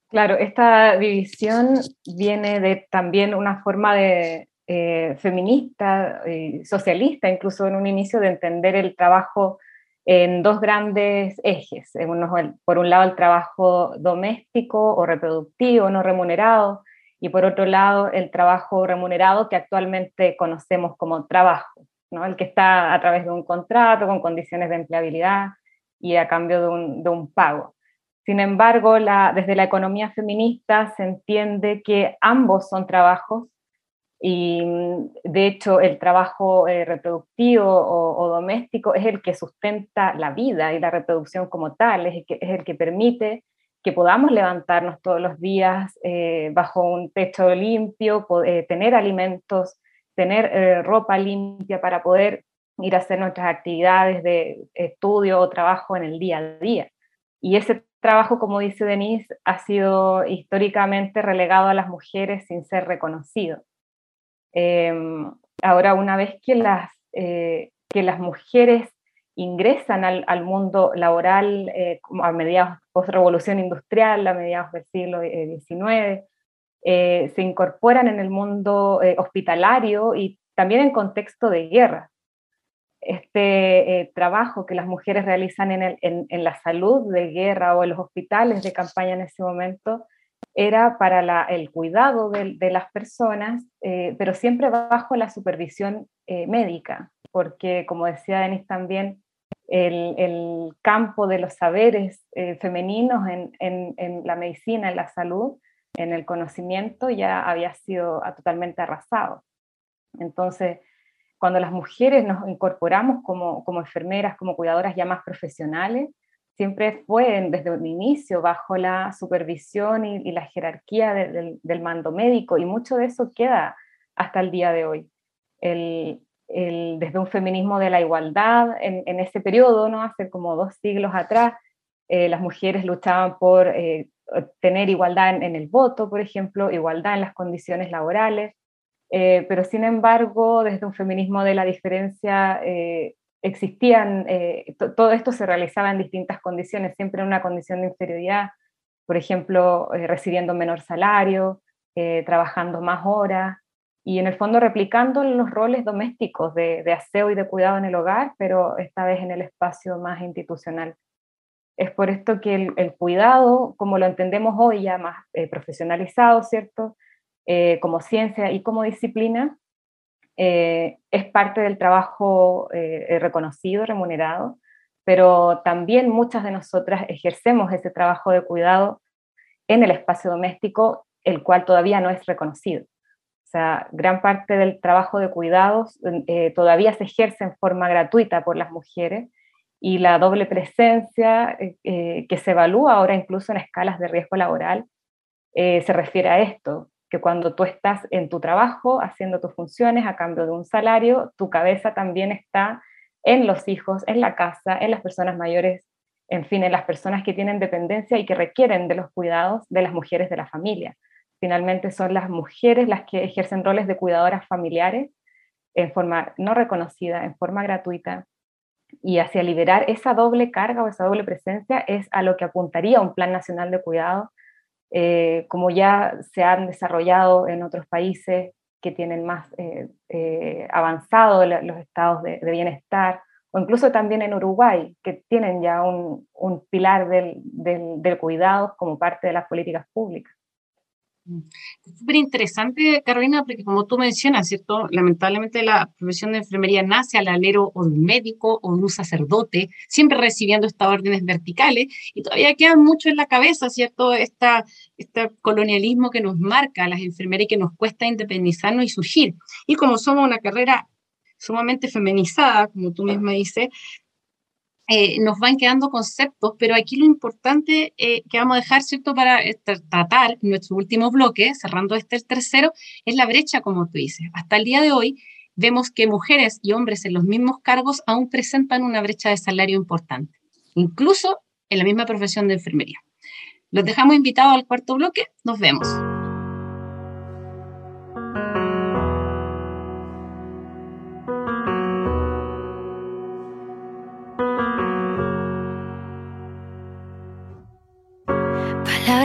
Claro, esta división viene de también una forma de, eh, feminista, eh, socialista, incluso en un inicio, de entender el trabajo en dos grandes ejes. por un lado, el trabajo doméstico o reproductivo no remunerado, y por otro lado, el trabajo remunerado que actualmente conocemos como trabajo, ¿no? el que está a través de un contrato con condiciones de empleabilidad y a cambio de un, pago. Sin embargo, desde la economía feminista se entiende que ambos son trabajos y mm, de hecho, el trabajo eh, reproductivo o, doméstico es el que sustenta la vida y la reproducción como tal, es el que, permite que podamos levantarnos todos los días eh, bajo un techo limpio, eh, tener alimentos, tener ropa limpia para poder ir a hacer nuestras actividades de estudio o trabajo en el día a día. Y ese trabajo, como dice Denise, ha sido históricamente relegado a las mujeres sin ser reconocido. Em, ahora, una vez que las, eh, que las mujeres ingresan al, al mundo laboral eh, a mediados post-revolución industrial, a mediados del siglo XIX, eh, se incorporan en el mundo hospitalario y también en contexto de guerra. Este trabajo que las mujeres realizan en, el, en, en, la salud de guerra o en los hospitales de campaña en ese momento era para el cuidado de, las personas, eh, pero siempre bajo la supervisión eh, médica, porque como decía Denis también, el, campo de los saberes eh, femeninos en, en, la medicina, en la salud, en el conocimiento, ya había sido totalmente arrasado. Entonces, cuando las mujeres nos incorporamos como, como enfermeras, como cuidadoras ya más profesionales, siempre fue desde un inicio bajo la supervisión y, la jerarquía del mando médico, y mucho de eso queda hasta el día de hoy. Desde un feminismo de la igualdad, en, ese periodo, ¿no? hace como dos siglos atrás, eh, las mujeres luchaban por eh, tener igualdad en, el voto, por ejemplo, igualdad en las condiciones laborales, eh, pero sin embargo, desde un feminismo de la diferencia existían, todo esto se realizaba en distintas condiciones, siempre en una condición de inferioridad, por ejemplo, recibiendo menor salario, trabajando más horas, y en el fondo replicando los roles domésticos de, aseo y de cuidado en el hogar, pero esta vez en el espacio más institucional. Es por esto que el, cuidado, como lo entendemos hoy ya más eh, profesionalizado, ¿cierto? Eh, como ciencia y como disciplina, eh, es parte del trabajo reconocido, remunerado, pero también muchas de nosotras ejercemos ese trabajo de cuidado en el espacio doméstico, el cual todavía no es reconocido. Sea, gran parte del trabajo de cuidados eh, todavía se ejerce en forma gratuita por las mujeres y la doble presencia eh, eh, que se evalúa ahora incluso en escalas de riesgo laboral se refiere a esto, que cuando tú estás en tu trabajo haciendo tus funciones a cambio de un salario, tu cabeza también está en los hijos, en la casa, en las personas mayores, en fin, en las personas que tienen dependencia y que requieren de los cuidados de las mujeres de la familia. Finalmente son las mujeres las que ejercen roles de cuidadoras familiares en forma no reconocida, en forma gratuita, y hacia liberar esa doble carga o esa doble presencia es a lo que apuntaría un plan nacional de cuidado, eh, como ya se han desarrollado en otros países que tienen más eh, eh, avanzado los estados de, bienestar, o incluso también en Uruguay, que tienen ya un, pilar del cuidado como parte de las políticas públicas. Es súper interesante, Carolina, porque como tú mencionas, ¿cierto? Lamentablemente la profesión de enfermería nace al alero o de un médico o de un sacerdote, siempre recibiendo estas órdenes verticales, y todavía queda mucho en la cabeza, ¿cierto? Esta, este colonialismo que nos marca a las enfermeras y que nos cuesta independizarnos y surgir. Y como somos una carrera sumamente feminizada, como tú misma dices, eh, nos van quedando conceptos, pero aquí lo importante eh, que vamos a dejar, ¿cierto?, para eh, tratar nuestro último bloque, cerrando este el tercero, es la brecha, como tú dices. Hasta el día de hoy vemos que mujeres y hombres en los mismos cargos aún presentan una brecha de salario importante, incluso en la misma profesión de enfermería. Los dejamos invitados al cuarto bloque, nos vemos.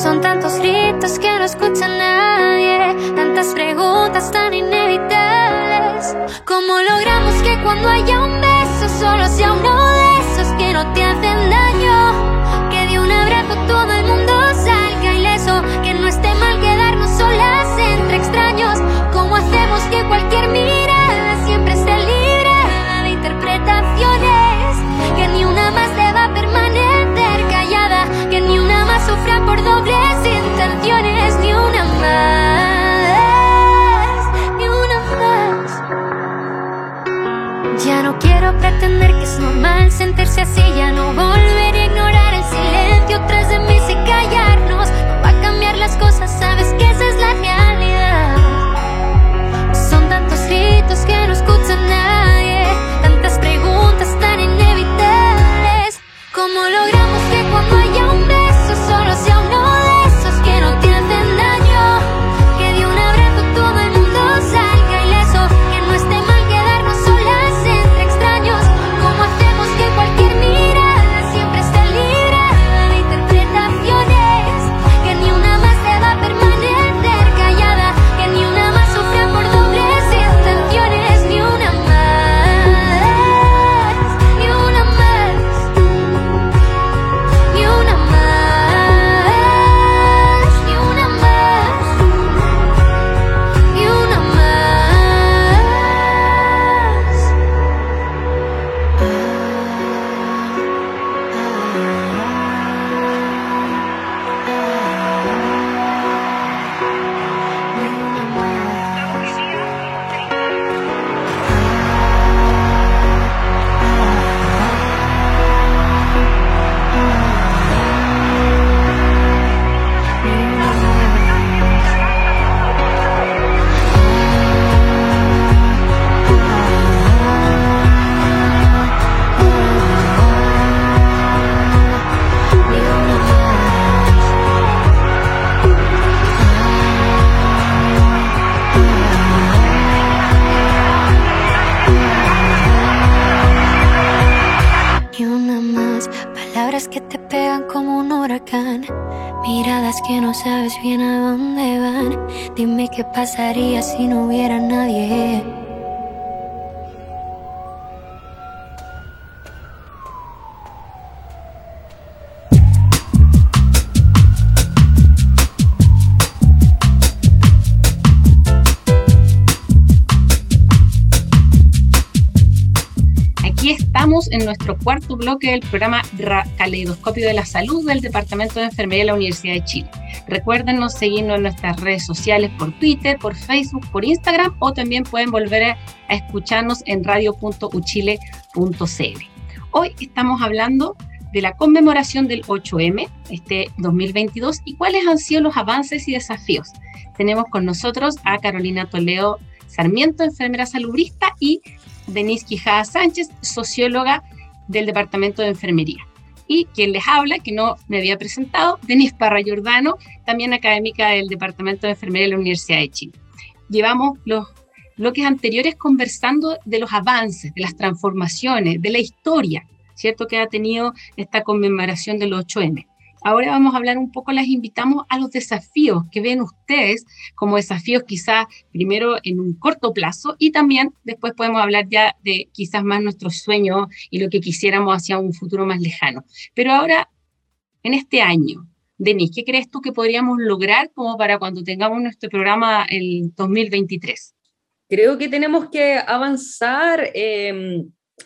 Son tantos gritos que no escucha nadie, tantas preguntas tan inevitables. ¿Cómo logramos que cuando haya entender que es normal sentirse así, ya no volver. Pasaría si no hubiera nadie. estamos en nuestro cuarto bloque del programa Caleidoscopio de la Salud del Departamento de Enfermería de la Universidad de Chile. Recuérdenos seguirnos en nuestras redes sociales por Twitter, por Facebook, por Instagram o también pueden volver a, escucharnos en radio.uchile.cl. Hoy estamos hablando de la conmemoración del 8M, este 2022, y cuáles han sido los avances y desafíos. Tenemos con nosotros a Carolina Toledo Sarmiento, enfermera salubrista, y Denise Quijada Sánchez, socióloga del Departamento de Enfermería. Y quien les habla, que no me había presentado, Denise Parra Giordano, también académica del Departamento de Enfermería de la Universidad de Chile. Llevamos los bloques anteriores conversando de los avances, de las transformaciones, de la historia, ¿cierto? Que ha tenido esta conmemoración del 8M. Ahora vamos a hablar un poco, las invitamos a los desafíos que ven ustedes como desafíos quizás primero en un corto plazo y también después podemos hablar ya de quizás más nuestros sueños y lo que quisiéramos hacia un futuro más lejano. Pero ahora, en este año, Denis, ¿qué crees tú que podríamos lograr como para cuando tengamos nuestro programa el 2023? Creo que tenemos que avanzar. Eh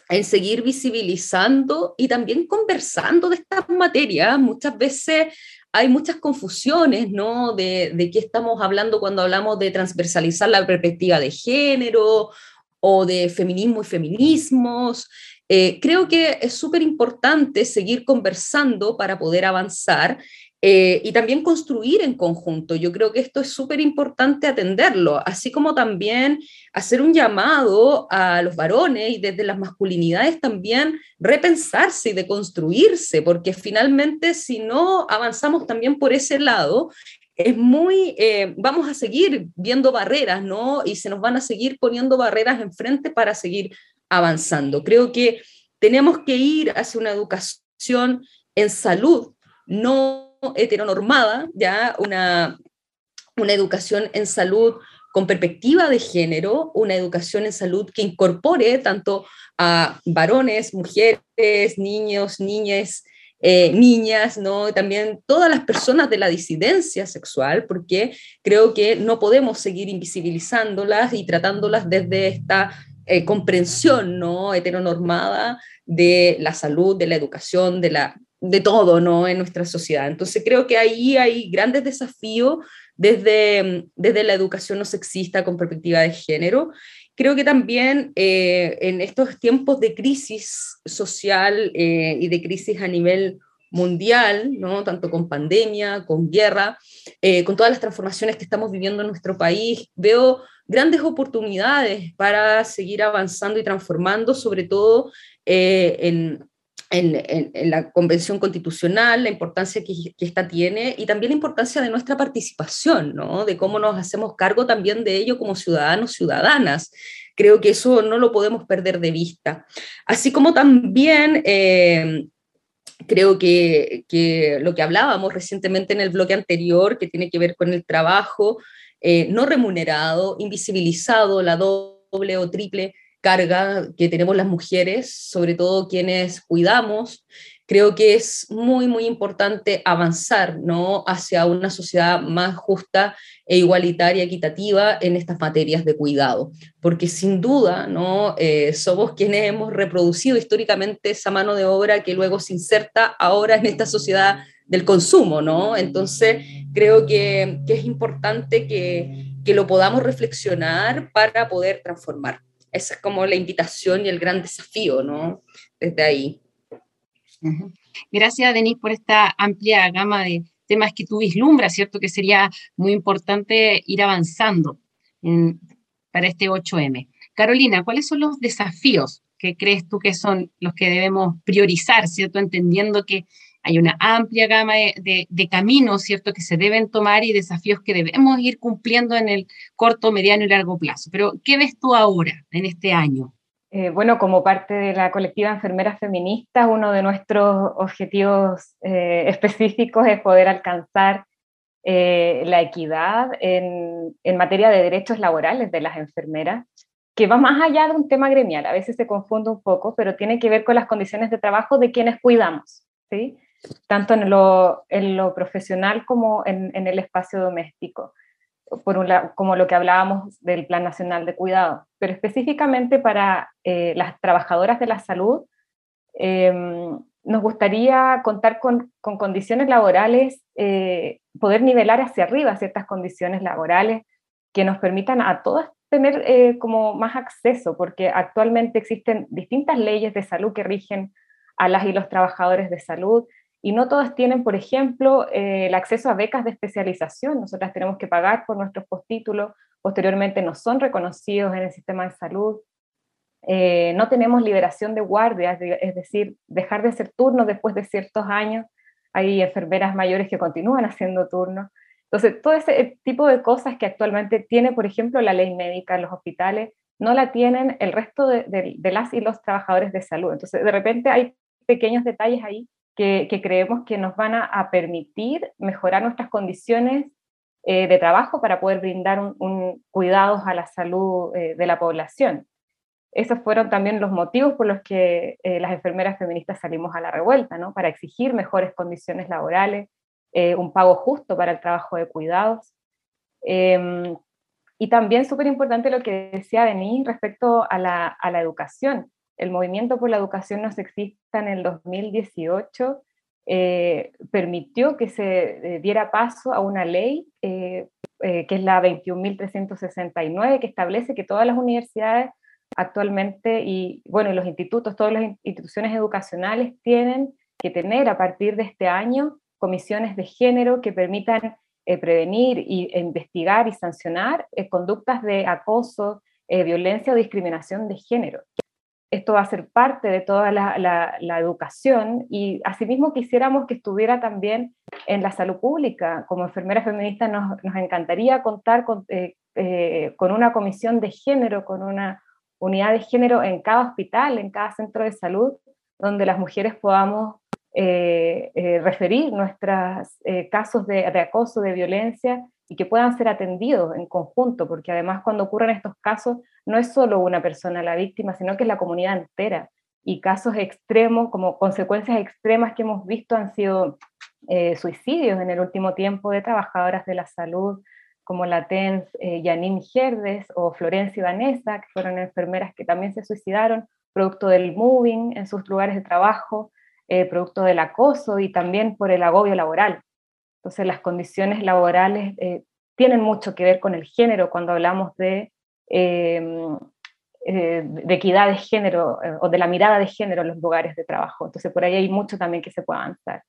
en seguir visibilizando y también conversando de estas materias. Muchas veces hay muchas confusiones, ¿no? De, de qué estamos hablando cuando hablamos de transversalizar la perspectiva de género o de feminismo y feminismos. Eh, creo que es súper importante seguir conversando para poder avanzar eh, y también construir en conjunto. Yo creo que esto es súper importante atenderlo, así como también hacer un llamado a los varones y desde las masculinidades también repensarse y deconstruirse, porque finalmente si no avanzamos también por ese lado, es muy, eh, vamos a seguir viendo barreras, ¿no? Y se nos van a seguir poniendo barreras enfrente para seguir avanzando. Creo que tenemos que ir hacia una educación en salud, no heteronormada, ya una, una educación en salud con perspectiva de género, una educación en salud que incorpore tanto a varones, mujeres, niños, niñas, eh, niñas, ¿no? También todas las personas de la disidencia sexual, porque creo que no podemos seguir invisibilizándolas y tratándolas desde esta eh, comprensión, ¿no? Heteronormada de la salud, de la educación, de la de todo, ¿no? En nuestra sociedad. Entonces creo que ahí hay grandes desafíos desde, desde la educación no sexista con perspectiva de género. Creo que también eh, en estos tiempos de crisis social eh, y de crisis a nivel mundial, ¿no? tanto con pandemia, con guerra, eh, con todas las transformaciones que estamos viviendo en nuestro país, veo grandes oportunidades para seguir avanzando y transformando, sobre todo en, en, la Convención Constitucional, la importancia que, que, esta tiene y también la importancia de nuestra participación, ¿no? de cómo nos hacemos cargo también de ello como ciudadanos, ciudadanas. Creo que eso no lo podemos perder de vista. Así como también eh, creo que, que, lo que hablábamos recientemente en el bloque anterior, que tiene que ver con el trabajo eh, no remunerado, invisibilizado, la doble o triple carga que tenemos las mujeres, sobre todo quienes cuidamos, creo que es muy, muy importante avanzar ¿no? hacia una sociedad más justa e igualitaria, equitativa en estas materias de cuidado, porque sin duda ¿no? Eh, somos quienes hemos reproducido históricamente esa mano de obra que luego se inserta ahora en esta sociedad del consumo, ¿no? Entonces, creo que, que es importante que, que lo podamos reflexionar para poder transformar esa es como la invitación y el gran desafío, ¿no? Desde ahí. Gracias, Denise, por esta amplia gama de temas que tú vislumbras, ¿cierto? Que sería muy importante ir avanzando para este 8M. Carolina, ¿cuáles son los desafíos que crees tú que son los que debemos priorizar, ¿cierto? Entendiendo que hay una amplia gama de, caminos, ¿cierto?, que se deben tomar y desafíos que debemos ir cumpliendo en el corto, mediano y largo plazo. Pero, ¿qué ves tú ahora, en este año? Eh, bueno, como parte de la colectiva Enfermeras Feministas, uno de nuestros objetivos eh, específicos es poder alcanzar eh, la equidad en, en, materia de derechos laborales de las enfermeras, que va más allá de un tema gremial, a veces se confunde un poco, pero tiene que ver con las condiciones de trabajo de quienes cuidamos, ¿sí? Tanto en lo, en lo profesional como en, en el espacio doméstico por un lado, como lo que hablábamos del Plan Nacional de Cuidado, pero específicamente para eh, las trabajadoras de la salud, em, nos gustaría contar con, con condiciones laborales, eh, poder nivelar hacia arriba ciertas condiciones laborales que nos permitan a todas tener eh, como más acceso, porque actualmente existen distintas leyes de salud que rigen a las y los trabajadores de salud y no todas tienen, por ejemplo, eh, el acceso a becas de especialización. Nosotras tenemos que pagar por nuestros postítulos, posteriormente no son reconocidos en el sistema de salud. Eh, no tenemos liberación de guardias, es decir, dejar de hacer turnos después de ciertos años. Hay enfermeras mayores que continúan haciendo turnos. Entonces, todo ese tipo de cosas que actualmente tiene, por ejemplo, la ley médica en los hospitales, no la tienen el resto de, de las y los trabajadores de salud. Entonces, de repente hay pequeños detalles ahí que, creemos que nos van a, permitir mejorar nuestras condiciones eh, de trabajo para poder brindar un, cuidados a la salud eh, de la población. Esos fueron también los motivos por los que eh, las enfermeras feministas salimos a la revuelta, ¿no? para exigir mejores condiciones laborales, un pago justo para el trabajo de cuidados. Em, y también súper importante lo que decía Denis respecto a la educación el movimiento por la educación no sexista en el 2018 eh, permitió que se eh, diera paso a una ley eh, que es la 21.369 que establece que todas las universidades actualmente y bueno los institutos, todas las instituciones educacionales tienen que tener a partir de este año comisiones de género que permitan prevenir y, investigar y sancionar conductas de acoso, violencia o discriminación de género esto va a ser parte de toda la, educación y asimismo quisiéramos que estuviera también en la salud pública. Como enfermera feminista nos, encantaría contar eh, eh, con, una comisión de género, con una unidad de género en cada hospital, en cada centro de salud, donde las mujeres podamos eh, referir nuestros casos de, de acoso, de violencia y que puedan ser atendidos en conjunto, porque además cuando ocurren estos casos no es solo una persona la víctima, sino que es la comunidad entera. Y casos extremos, como consecuencias extremas que hemos visto han sido eh, suicidios en el último tiempo de trabajadoras de la salud, como la TENS eh, Janine Gerdes o Florencia Vanessa, que fueron enfermeras que también se suicidaron, producto del moving en sus lugares de trabajo, eh, producto del acoso y también por el agobio laboral. Entonces las condiciones laborales eh, tienen mucho que ver con el género cuando hablamos de, de equidad de género eh, o de la mirada de género en los lugares de trabajo. Entonces por ahí hay mucho también que se puede avanzar.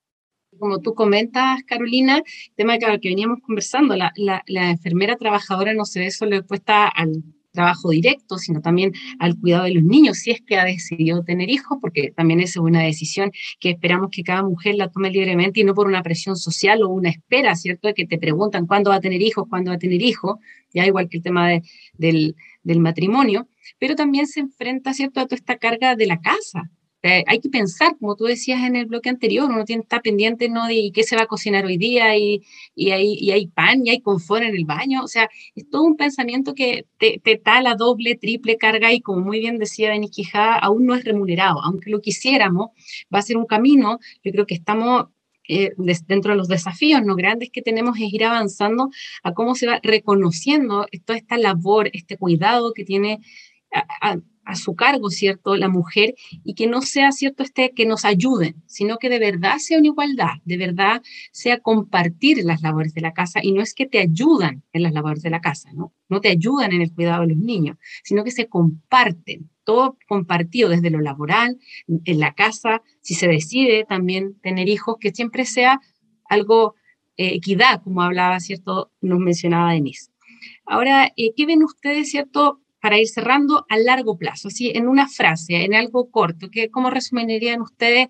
Como tú comentas, Carolina, tema que, que veníamos conversando, la, la, la enfermera trabajadora no se ve solo expuesta al trabajo directo, sino también al cuidado de los niños, si es que ha decidido tener hijos, porque también esa es una decisión que esperamos que cada mujer la tome libremente y no por una presión social o una espera, ¿cierto? De que te preguntan cuándo va a tener hijos, cuándo va a tener hijos, ya igual que el tema del, del matrimonio, pero también se enfrenta, ¿cierto?, a toda esta carga de la casa, eh, hay que pensar, como tú decías en el bloque anterior, uno tiene estar pendiente ¿no? de qué se va a cocinar hoy día y, y, hay, y hay pan y hay confort en el baño. O sea, es todo un pensamiento que te, te da la doble, triple carga y como muy bien decía Denis Quijada, aún no es remunerado. Aunque lo quisiéramos, va a ser un camino. Yo creo que estamos eh, dentro de los desafíos no grandes que tenemos es ir avanzando a cómo se va reconociendo toda esta labor, este cuidado que tiene su cargo, ¿cierto?, la mujer y que no sea, ¿cierto?, este que nos ayuden, sino que de verdad sea una igualdad, de verdad sea compartir las labores de la casa y no es que te ayudan en las labores de la casa, ¿no? No te ayudan en el cuidado de los niños, sino que se comparten, todo compartido desde lo laboral, en la casa, si se decide también tener hijos, que siempre sea algo eh, equidad, como hablaba, ¿cierto?, nos mencionaba Denise. Ahora, eh, ¿qué ven ustedes, ¿cierto?, para ir cerrando a largo plazo, así en una frase, en algo corto, que, ¿cómo resumirían ustedes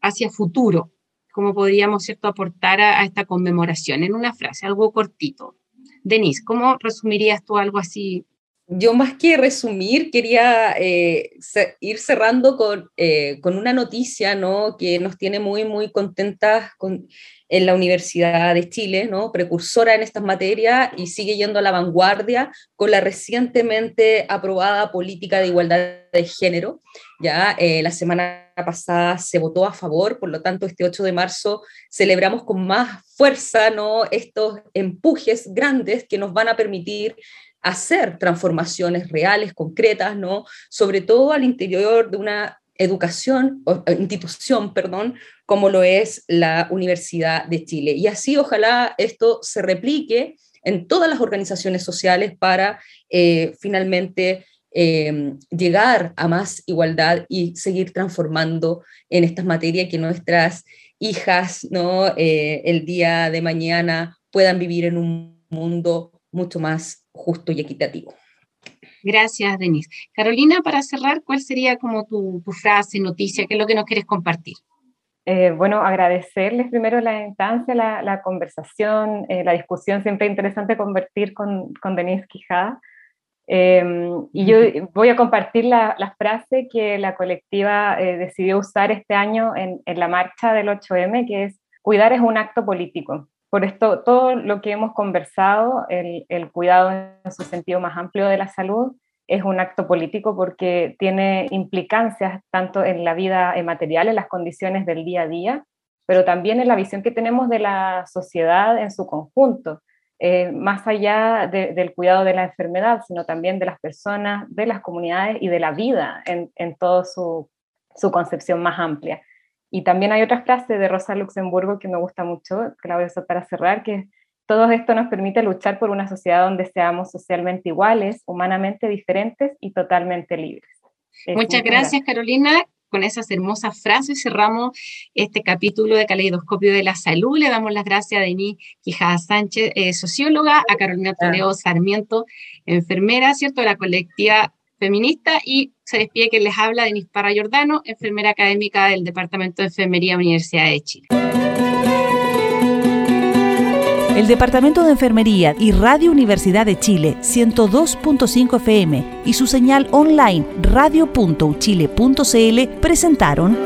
hacia futuro? ¿Cómo podríamos ¿cierto? aportar a, esta conmemoración? En una frase, algo cortito. Denise, ¿cómo resumirías tú algo así yo más que resumir, quería eh, ir cerrando con, eh, con, una noticia ¿no? que nos tiene muy, muy contentas con, en la Universidad de Chile, ¿no? precursora en estas materias y sigue yendo a la vanguardia con la recientemente aprobada política de igualdad de género. Ya eh, la semana pasada se votó a favor, por lo tanto este 8 de marzo celebramos con más fuerza ¿no? estos empujes grandes que nos van a permitir hacer transformaciones reales, concretas, ¿no? Sobre todo al interior de una educación, o, eh, institución, perdón, como lo es la Universidad de Chile. Y así ojalá esto se replique en todas las organizaciones sociales para eh, finalmente em, llegar a más igualdad y seguir transformando en estas materias que nuestras hijas ¿no? Eh, el día de mañana puedan vivir en un mundo mucho más justo y equitativo. Gracias, Denise. Carolina, para cerrar, ¿cuál sería como tu, frase, noticia? ¿Qué es lo que nos quieres compartir? Eh, bueno, agradecerles primero la instancia, la, conversación, eh, la discusión. Siempre es interesante convertir con, con Denise Quijada. Em, y yo voy a compartir la, frase que la colectiva eh, decidió usar este año en, en la marcha del 8M, que es, cuidar es un acto político. Por esto, todo lo que hemos conversado, el, cuidado en su sentido más amplio de la salud, es un acto político porque tiene implicancias tanto en la vida material, en las condiciones del día a día, pero también en la visión que tenemos de la sociedad en su conjunto, eh, más allá del cuidado de la enfermedad, sino también de las personas, de las comunidades y de la vida en, en toda su, su concepción más amplia. Y también hay otra frase de Rosa Luxemburgo que me gusta mucho, que la voy a usar para cerrar, que todo esto nos permite luchar por una sociedad donde seamos socialmente iguales, humanamente diferentes y totalmente libres. Muchas gracias, Carolina. Con esas hermosas frases cerramos este capítulo de Caleidoscopio de la Salud. Le damos las gracias a Denis Quijada Sánchez, eh, socióloga, a Carolina Toledo Sarmiento, enfermera, ¿cierto?, de la colectiva feminista y se despide que les habla Denis Parra Giordano, enfermera académica del Departamento de Enfermería Universidad de Chile. El Departamento de Enfermería y Radio Universidad de Chile 102.5 FM y su señal online radio.uchile.cl presentaron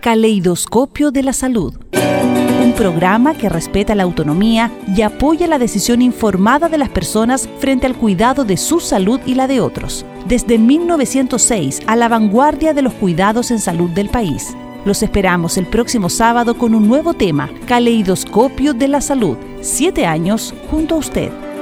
Caleidoscopio de la Salud programa que respeta la autonomía y apoya la decisión informada de las personas frente al cuidado de su salud y la de otros. Desde 1906 a la vanguardia de los cuidados en salud del país. Los esperamos el próximo sábado con un nuevo tema, Caleidoscopio de la Salud. Siete años junto a usted.